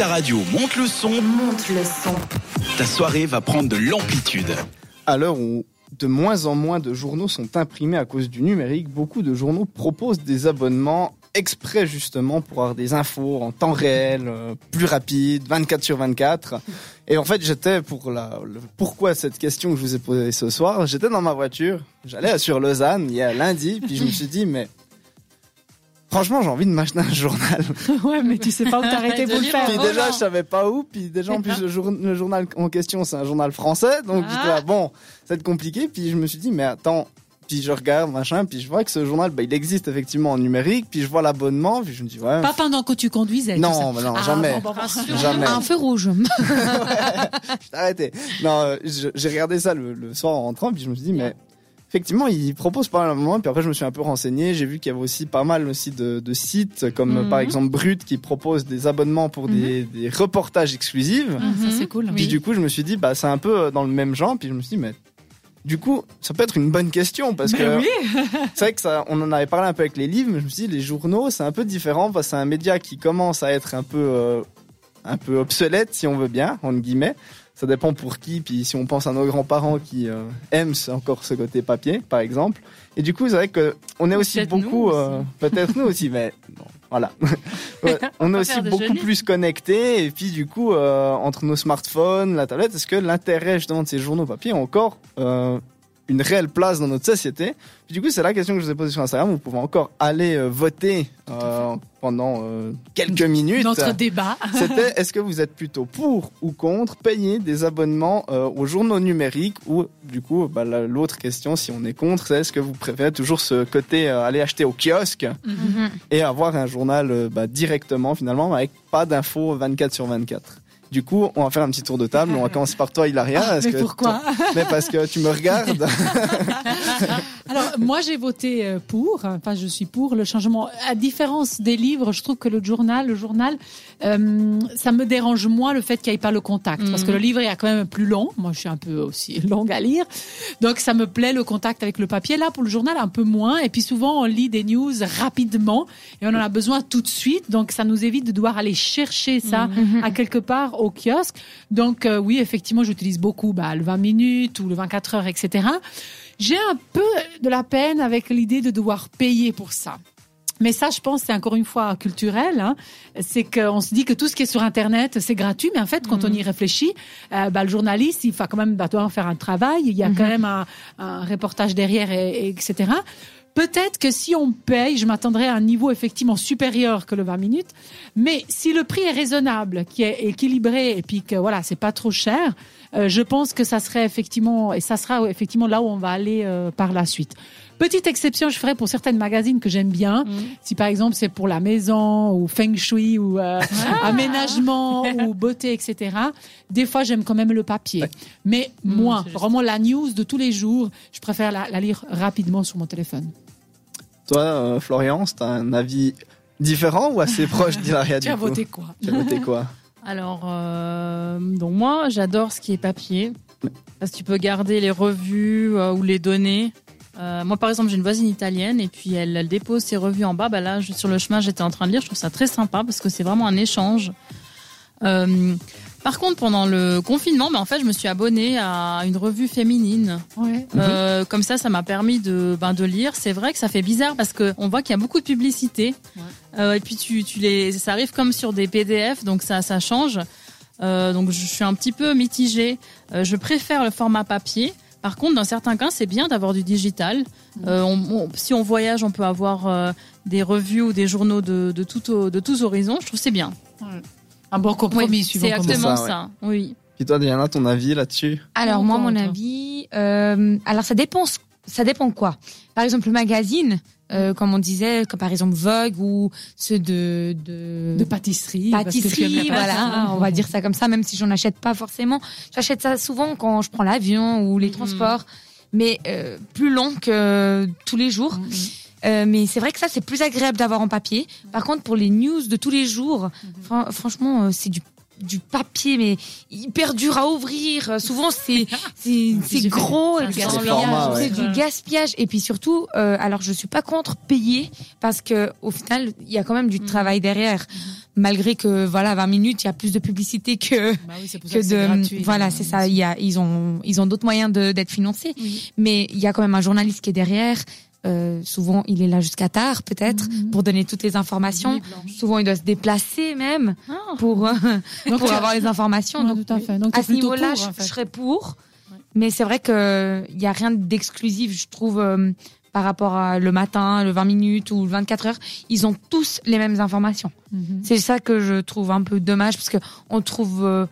ta radio, monte le son. Monte le son. Ta soirée va prendre de l'amplitude. À l'heure où de moins en moins de journaux sont imprimés à cause du numérique, beaucoup de journaux proposent des abonnements exprès justement pour avoir des infos en temps réel, euh, plus rapide, 24 sur 24. Et en fait, j'étais pour la le- pourquoi cette question que je vous ai posée ce soir, j'étais dans ma voiture, j'allais sur Lausanne il y a lundi, puis je me suis dit mais franchement, j'ai envie de m'acheter un journal. ouais, mais tu sais pas où t'arrêter pour le faire. Puis déjà, je savais pas où. Puis déjà, en plus, le, jour- le journal en question, c'est un journal français. Donc, Ah. là, bon, ça va être compliqué. Puis je me suis dit, mais attends. Puis je regarde, machin. Puis je vois que ce journal, bah, il existe effectivement en numérique. Puis je vois l'abonnement. Puis je me dis, ouais. Pas pendant que tu conduisais. tout Non, ça. mais non, Ah, jamais. bon, bon, bon. Jamais. Un feu rouge. Arrêtez. Non, euh, je- j'ai regardé ça le, le soir en rentrant. Puis je me suis dit, mais effectivement, il propose pas mal de moments. Puis après, je me suis un peu renseigné. J'ai vu qu'il y avait aussi pas mal aussi de, de sites, comme Mhm. par exemple Brut, qui propose des abonnements pour des, des reportages exclusifs. Ah, ça, c'est cool. Puis du coup, je me suis dit, bah, c'est un peu euh, dans le même genre. Puis je me suis dit, mais du coup, ça peut être une bonne question parce que Ben oui. c'est vrai que ça, on en avait parlé un peu avec les livres, mais je me suis dit, les journaux, c'est un peu différent parce que c'est un média qui commence à être un peu, euh, un peu obsolète, si on veut bien, entre guillemets. Ça dépend pour qui. Puis si on pense à nos grands-parents qui euh, aiment encore ce côté papier, par exemple. Et du coup, c'est vrai que on est aussi beaucoup, euh, peut-être nous aussi, mais bon, voilà. Ouais, on est aussi beaucoup plus connectés. Et puis du coup, euh, entre nos smartphones, la tablette, est-ce que l'intérêt justement de ces journaux papier encore une réelle place dans notre société Puis du coup, c'est la question que je vous ai posée sur Instagram. Vous pouvez encore aller euh, voter euh, pendant euh, quelques minutes. Notre débat. C'était est-ce que vous êtes plutôt pour ou contre payer des abonnements aux journaux numériques ou du coup bah, la- l'autre question si on est contre c'est est-ce que vous préférez toujours ce côté aller acheter au kiosque Mhm. et avoir un journal bah, directement finalement avec pas d'infos 24 sur 24 du coup, on va faire un petit tour de table. On va commencer par toi, Hilaria. Ah, mais que pourquoi Mais parce que tu me regardes. Alors, moi, j'ai voté euh, pour. Enfin, je suis pour le changement. À différence des livres, je trouve que le journal, le journal, euh, ça me dérange moins le fait qu'il n'y ait pas le contact. Parce que le livre est quand même plus long. Moi, je suis un peu aussi longue à lire. Donc, ça me plaît le contact avec le papier. Là, pour le journal, un peu moins. Et puis, souvent, on lit des news rapidement et on en a besoin tout de suite. Donc, ça nous évite de devoir aller chercher ça à quelque part au kiosque. Donc, euh, oui, effectivement, j'utilise beaucoup bah, le 20 minutes ou le 24 heures, etc. J'ai un peu de la peine avec l'idée de devoir payer pour ça. Mais ça, je pense, c'est encore une fois culturel. Hein. C'est qu'on se dit que tout ce qui est sur Internet, c'est gratuit. Mais en fait, quand on y réfléchit, euh, bah, le journaliste, il va quand même bah, devoir faire un travail. Il y a quand même un, un reportage derrière, et, et etc. Peut-être que si on paye, je m'attendrais à un niveau effectivement supérieur que le 20 minutes. Mais si le prix est raisonnable, qui est équilibré et puis que voilà, c'est pas trop cher, euh, je pense que ça serait effectivement et ça sera effectivement là où on va aller euh, par la suite. Petite exception, je ferai pour certaines magazines que j'aime bien. Si par exemple c'est pour la maison ou feng shui ou euh, aménagement ou beauté, etc. Des fois j'aime quand même le papier. Mais moi, c'est juste. vraiment la news de tous les jours, je préfère la, la lire rapidement sur mon téléphone. Toi, euh, Florian, t'as un avis différent ou assez proche d'Hilaria Tu du as coup voté quoi Tu as voté quoi Alors, euh, donc moi, j'adore ce qui est papier. Parce que tu peux garder les revues euh, ou les données. Euh, moi, par exemple, j'ai une voisine italienne et puis elle, elle dépose ses revues en bas. Bah là, je- sur le chemin, j'étais en train de lire. Je trouve ça très sympa parce que c'est vraiment un échange. Euh, par contre, pendant le confinement, bah, en fait, je me suis abonnée à une revue féminine. Ouais. Euh, comme ça, ça m'a permis de, ben, de lire. C'est vrai que ça fait bizarre parce que on voit qu'il y a beaucoup de publicité. Euh, et puis tu, tu les, ça arrive comme sur des PDF, donc ça, ça change. Euh, donc je suis un petit peu mitigée. Je préfère le format papier. Par contre, dans certains cas, c'est bien d'avoir du digital. Euh, on- on- si on voyage, on peut avoir euh, des revues ou des journaux de, de, tout, de tous horizons. Je trouve c'est bien. Un bon compromis, Oui, suivant c'est exactement ça, ça. Oui. Puis toi, Diana, ton avis là-dessus? Alors moi, mon avis, euh, alors ça dépend, ça dépend quoi. Par exemple, le magazine, euh, comme on disait, comme par exemple Vogue ou ceux de de, de pâtisserie. pâtisserie, voilà, on va dire ça comme ça, même si j'en achète pas forcément. J'achète ça souvent quand je prends l'avion ou les transports, mais euh, plus long que tous les jours. Mhm. Euh, mais c'est vrai que ça, c'est plus agréable d'avoir en papier. Par contre, pour les news de tous les jours, fran- franchement, euh, c'est du du papier mais hyper dur à ouvrir. Euh, souvent c'est c'est gros c'est ouais. du gaspillage. Et puis surtout euh, alors je suis pas contre payer parce que au final il y a quand même du travail derrière. Malgré que voilà 20 minutes, il y a plus de publicité que Bah oui, que de gratuit. voilà c'est ça. Il y a ils ont ils ont d'autres moyens de d'être financés. Oui. mais il y a quand même un journaliste qui est derrière euh, souvent il est là jusqu'à tard peut-être Mhm. pour donner toutes les informations souvent il doit se déplacer même Ah. pour euh, Donc, pour avoir les informations Ouais, donc tout à fait. Donc, t'es à ce niveau-là je, en fait. je serais pour Ouais. mais c'est vrai que il y a rien d'exclusif je trouve euh, par rapport à le matin le 20 minutes ou le 24 heures ils ont tous les mêmes informations Mhm. c'est ça que je trouve un peu dommage parce que on trouve, euh,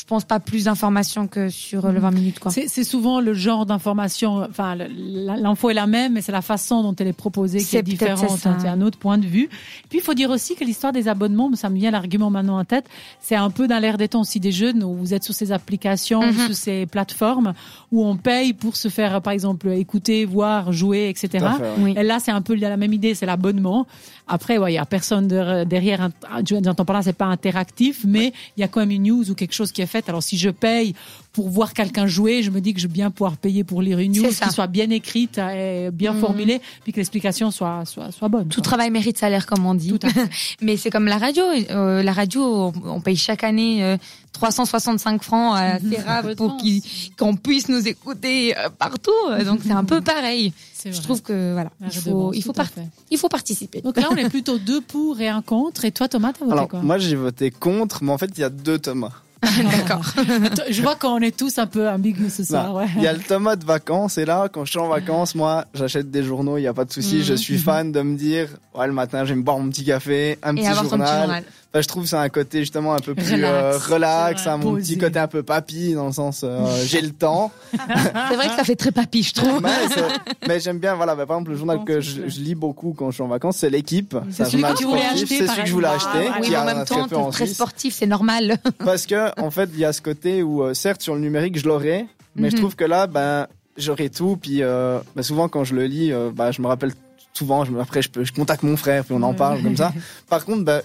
je pense pas plus d'informations que sur euh, le 20 minutes quoi. C'est souvent le genre d'information, enfin l'info est la même, mais c'est la façon dont elle est proposée qui est différente. hein, C'est un autre point de vue. Puis il faut dire aussi que l'histoire des abonnements, ça me vient l'argument maintenant en tête, c'est un peu dans l'air des temps aussi des jeunes où vous êtes sur ces applications, Mhm. sur ces plateformes où on paye pour se faire par exemple écouter, voir, jouer, etc. Fait, ouais. Oui. Et là, c'est un peu la même idée, c'est l'abonnement. Après, ouais, il y a personne de- derrière. J'entends par là, c'est pas interactif, mais il y a quand même une news ou quelque chose qui est fait. Alors, si je paye pour voir quelqu'un jouer, je me dis que je vais bien pouvoir payer pour lire une news qui soit bien écrite et bien Mhm. formulée, puis que l'explication soit soit soit bonne. Tout quoi. travail mérite salaire comme on dit. Tout à fait. Mais c'est comme la radio. Euh, la radio, on, paye chaque année euh, 365 francs à Mhm. CERAV pour qu'on puisse nous écouter euh, partout. Euh, Donc c'est un peu pareil. Je trouve que voilà, il faut, il faut participer. Donc là, on est plutôt deux pour et un contre. Et toi, Thomas, t'as voté Alors, quoi? moi, j'ai voté contre, mais en fait, il y a deux Thomas. D'accord. Je vois qu'on est tous un peu ambigus ce soir. Ouais. Il y a le Thomas de vacances, et là, quand je suis en vacances, moi, j'achète des journaux, il n'y a pas de souci. Je suis fan de me dire, ouais, le matin, j'aime boire mon petit café, un Et petit avoir ton petit journal. Enfin, je trouve que c'est un côté justement un peu plus Relax. euh, relax, hein, mon petit côté un peu papy, dans le sens, euh, j'ai le temps. C'est vrai que ça fait très papy, je trouve. mais j'aime bien, voilà, bah, par exemple, le journal que je, lis beaucoup quand je suis en vacances, c'est l'équipe. C'est un celui que tu voulais sportif, acheter, C'est par celui que je voulais acheter. Ah, Oui, qui en a même très temps, en très sportif, c'est normal. Parce que, en fait, il y a ce côté où, euh, certes, sur le numérique, je l'aurais, mais je Mhm. trouve que là, ben, j'aurais tout. Puis, euh, ben, souvent, quand je le lis, euh, bah, je me rappelle souvent, je me, après, je, peux, je contacte mon frère, puis on en parle comme ça. Par contre, ben,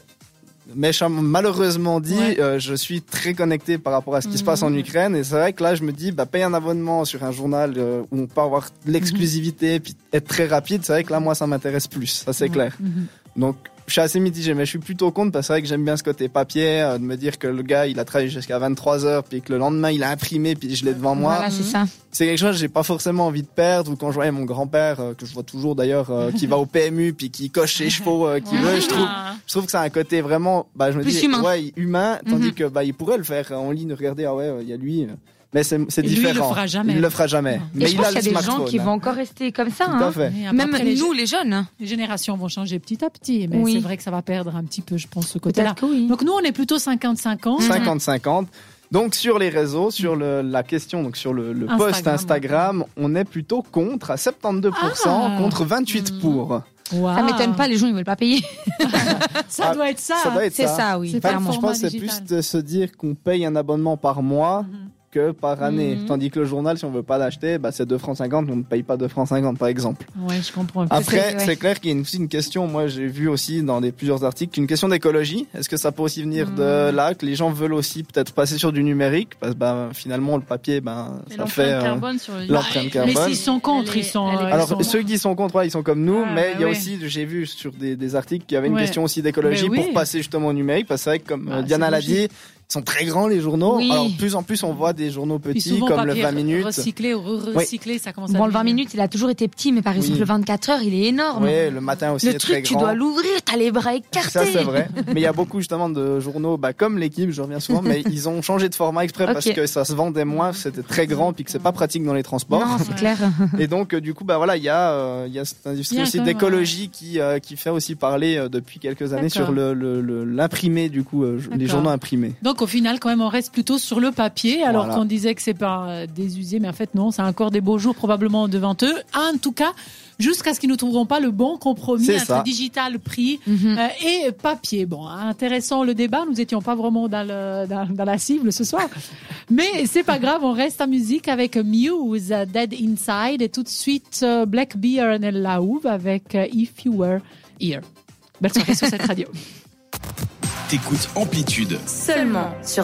méchamment, malheureusement dit, Ouais. euh, je suis très connecté par rapport à ce qui se Mhm. passe en Ukraine. Et c'est vrai que là, je me dis, bah, paye un abonnement sur un journal euh, où on peut avoir de l'exclusivité, puis être très rapide. C'est vrai que là, moi, ça m'intéresse plus. Ça, c'est clair. Mhm. Donc, je suis assez mitigé, mais je suis plutôt contre parce que c'est vrai que j'aime bien ce côté papier, euh, de me dire que le gars, il a travaillé jusqu'à 23 heures, puis que le lendemain, il a imprimé, puis je l'ai devant moi. Voilà, c'est ça. C'est quelque chose que j'ai pas forcément envie de perdre. Ou quand je voyais mon grand-père, euh, que je vois toujours d'ailleurs, euh, qui va au PMU, puis qui coche ses chevaux, qui veut, je trouve, je trouve que c'est un côté vraiment, bah, je me Plus dis, humain. ouais, humain, tandis Mhm. que, bah, il pourrait le faire en ligne, regarder, ah ouais, il y a lui. Mais c'est, lui, il le différent. fera jamais. Il le fera jamais. Non. Mais Et je il pense a qu'il y a des gens qui vont encore rester comme ça. Tout hein. à fait. Et après, Même les- nous, les jeunes. hein. Les générations vont changer petit à petit, mais Oui. c'est vrai que ça va perdre un petit peu, je pense, ce côté-là. Oui. Donc nous, on est plutôt 50-50. 50-50. Donc sur les réseaux, sur le- la question, donc sur le, le Instagram, post Instagram, on est plutôt contre à 72% Ah. contre 28 Hmm. pour. Wow. Ça m'étonne pas, les gens ils veulent pas payer. Ça Ah, doit être ça. Ça doit être C'est ça. ça, oui. C'est Enfin, je pense que c'est plus de se dire qu'on paye un abonnement par mois Mhm. Que par année. Mhm. Tandis que le journal, si on veut pas l'acheter, bah, c'est 2 francs 50, on ne paye pas 2 francs 50 par exemple. Ouais, je comprends. Après, c'est- ouais. clair qu'il y a une- aussi une question, moi j'ai vu aussi dans des, plusieurs articles, une question d'écologie. Est-ce que ça peut aussi venir de Mhm. là, que les gens veulent aussi peut-être passer sur du numérique? Parce que bah, finalement, le papier, ben, ça fait... euh, carbone sur le l'empreinte Mais carbone. s'ils sont contre, ils sont. elle euh, Alors ils sont- ceux qui sont contre, ouais, ils sont comme nous, Ah, mais il y a ouais. aussi, j'ai vu sur des, des articles qu'il y avait une Ouais. question aussi d'écologie Mais oui. pour passer justement au numérique, parce que c'est vrai que comme Bah, euh, Diana c'est l'a dit, ils sont très grands les journaux. Oui. Alors de plus en plus, on voit des journaux petits comme le papier 20 minutes. Recyclé ou re-recyclé, ça commence à. Bon, le 20 devenir- minutes, il a toujours été petit, mais par exemple, Oui. le 24 heures, il est énorme. Ouais, le matin aussi le est très truc, tu grand. dois l'ouvrir, t'as les bras écartés. Ça c'est vrai, mais il y a beaucoup justement de journaux, bah, comme l'équipe, je reviens souvent, mais ils ont changé de format exprès parce que ça se vendait moins, c'était très grand, puis que c'est pas pratique dans les transports. Non, c'est clair. Et donc, euh, du coup, bah voilà, il y a, euh, il y a cette industrie aussi d'écologie qui euh, qui fait aussi parler euh, depuis quelques années sur le le- le- l'imprimé, du coup, euh, les journaux imprimés. Donc au final, quand même, on reste plutôt sur le papier, alors Voilà. qu'on disait que c'est pas euh, désusé, mais en fait non, c'est encore des beaux jours probablement devant eux. En tout cas, jusqu'à ce qu'ils ne trouveront pas le bon compromis entre ça. digital prix Mhm. euh, et papier. Bon, intéressant le débat. Nous étions pas vraiment dans, le, dans, dans la cible ce soir, mais c'est pas grave. On reste en musique avec Muse, euh, Dead Inside, et tout de suite euh, Black Beer and Lauve avec euh, If You Were Here. Belle soirée sur cette radio. T'écoutes Amplitude. Seulement sur